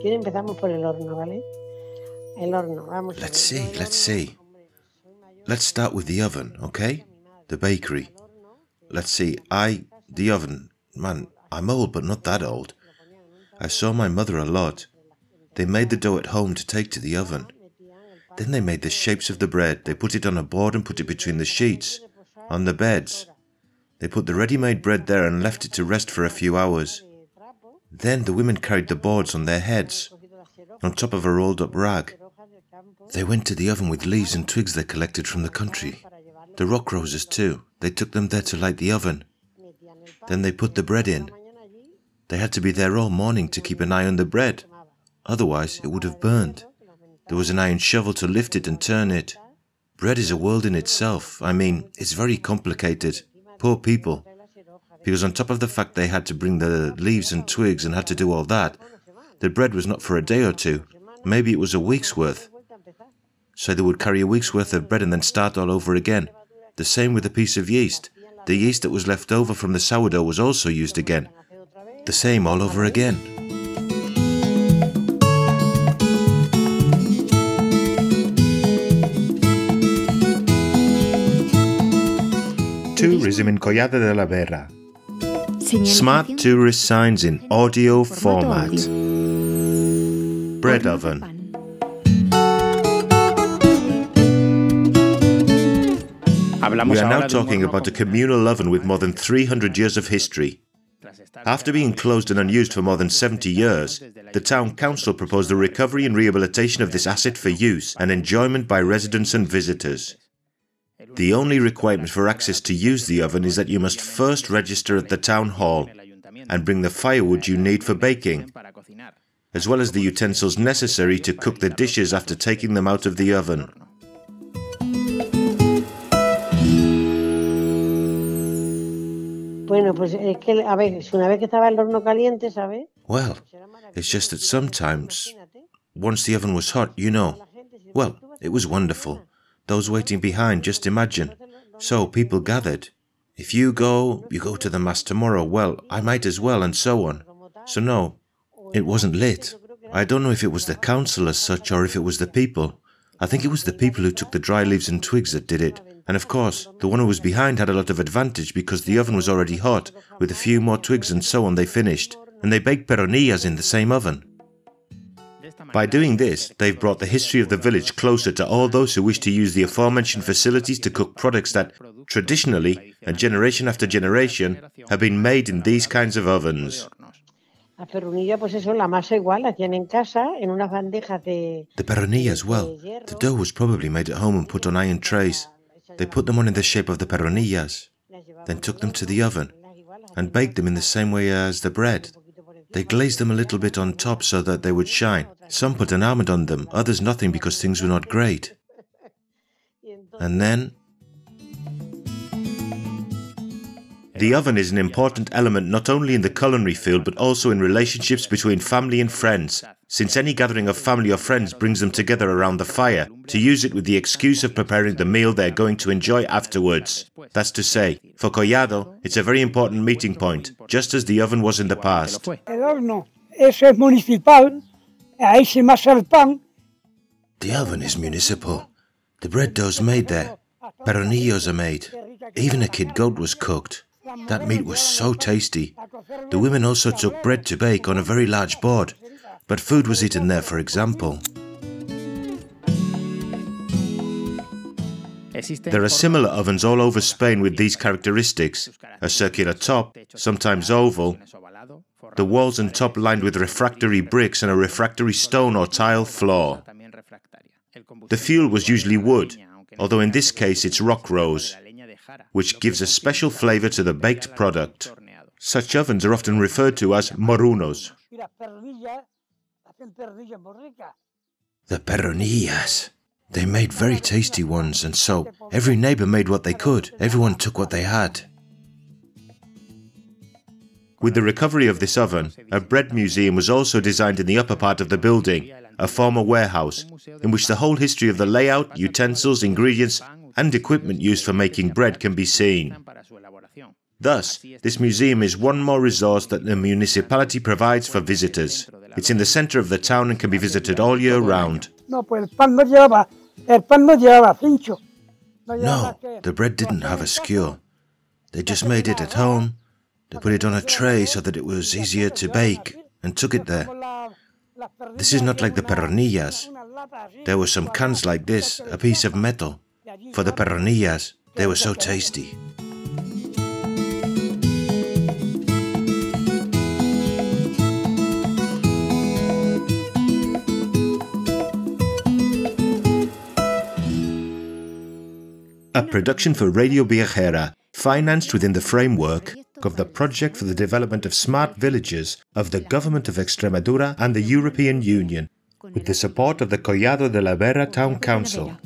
quiere empezamos por el horno, ¿vale? El horno, vamos. Let's see, let's see. Let's start with the oven, okay? The bakery. Let's see, I, the oven, man, I'm old, but not that old. I saw my mother a lot. They made the dough at home to take to the oven. Then they made the shapes of the bread. They put it on a board and put it between the sheets, on the beds. They put the ready made bread there and left it to rest for a few hours. Then the women carried the boards on their heads, on top of a rolled up rag. They went to the oven with leaves and twigs they collected from the country. The rock roses, too. They took them there to light the oven. Then they put the bread in. They had to be there all morning to keep an eye on the bread. Otherwise, it would have burned. There was an iron shovel to lift it and turn it. Bread is a world in itself. I mean, it's very complicated. Poor people. Because on top of the fact they had to bring the leaves and twigs and had to do all that, the bread was not for a day or two. Maybe it was a week's worth. So they would carry a week's worth of bread and then start all over again. The same with a piece of yeast. The yeast that was left over from the sourdough was also used again. The same all over again. Tourism in Collado de la Vera. Smart Señalización tourist signs in audio format. Bread oven. We are now ahora de un talking about a communal oven with more than 300 years of history. After being closed and unused for more than 70 years, the town council proposed the recovery and rehabilitation of this asset for use and enjoyment by residents and visitors. The only requirement for access to use the oven is that you must first register at the town hall and bring the firewood you need for baking, as well as the utensils necessary to cook the dishes after taking them out of the oven. Bueno, pues es que, a ver, si una vez que estaba el horno caliente, ¿sabes? Well, it's just that sometimes, once the oven was hot, you know, well, it was wonderful. Those waiting behind, just imagine. So people gathered. If you go, you go to the mass tomorrow. Well, I might as well, and so on. So, no, it wasn't lit. I don't know if it was the council as such or if it was the people. I think it was the people who took the dry leaves and twigs that did it. And of course, the one who was behind had a lot of advantage because the oven was already hot. With a few more twigs and so on, they finished. And they baked peronillas in the same oven. By doing this, they've brought the history of the village closer to all those who wish to use the aforementioned facilities to cook products that, traditionally, and generation after generation, have been made in these kinds of ovens. La perrunilla, pues eso, la masa igual, la hacían en casa, en unas bandejas de... The peronilla as well. The dough was probably made at home and put on iron trays. They put them on in the shape of the peronillas, then took them to the oven and baked them in the same way as the bread. They glazed them a little bit on top so that they would shine. Some put an almond on them, others nothing because things were not great. And then. The oven is an important element not only in the culinary field but also in relationships between family and friends, since any gathering of family or friends brings them together around the fire to use it with the excuse of preparing the meal they're going to enjoy afterwards. That's to say, for Collado, it's a very important meeting point, just as the oven was in the past. El horno, eso es municipal, ahí se masa el pan, The oven is municipal. The bread dough's made there. Peronillos are made. Even a kid goat was cooked. That meat was so tasty. The women also took bread to bake on a very large board, but food was eaten there, for example. There are similar ovens all over Spain with these characteristics a circular top, sometimes oval, the walls and top lined with refractory bricks and a refractory stone or tile floor. The fuel was usually wood, although in this case it's rock rose, which gives a special flavor to the baked product. Such ovens are often referred to as morunos. The peronillas. They made very tasty ones, and so every neighbor made what they could. Everyone took what they had. With the recovery of this oven, a bread museum was also designed in the upper part of the building, a former warehouse, in which the whole history of the layout, utensils, ingredients, and equipment used for making bread can be seen. Thus, this museum is one more resource that the municipality provides for visitors. It's in the center of the town and can be visited all year round. No, pues el pan no llevaba, el pan no llevaba cincho. No, llevaba No, que- the bread didn't have a skewer. They just made it at home. They put it on a tray so that it was easier to bake and took it there. This is not like the perronillas. There were some cans like this, a piece of metal. For the perronillas, they were so tasty. A production for Radio Viajera, financed within the framework of the Project for the Development of Smart Villages of the Government of Extremadura and the European Union, with the support of the Collado de la Vera Town Council.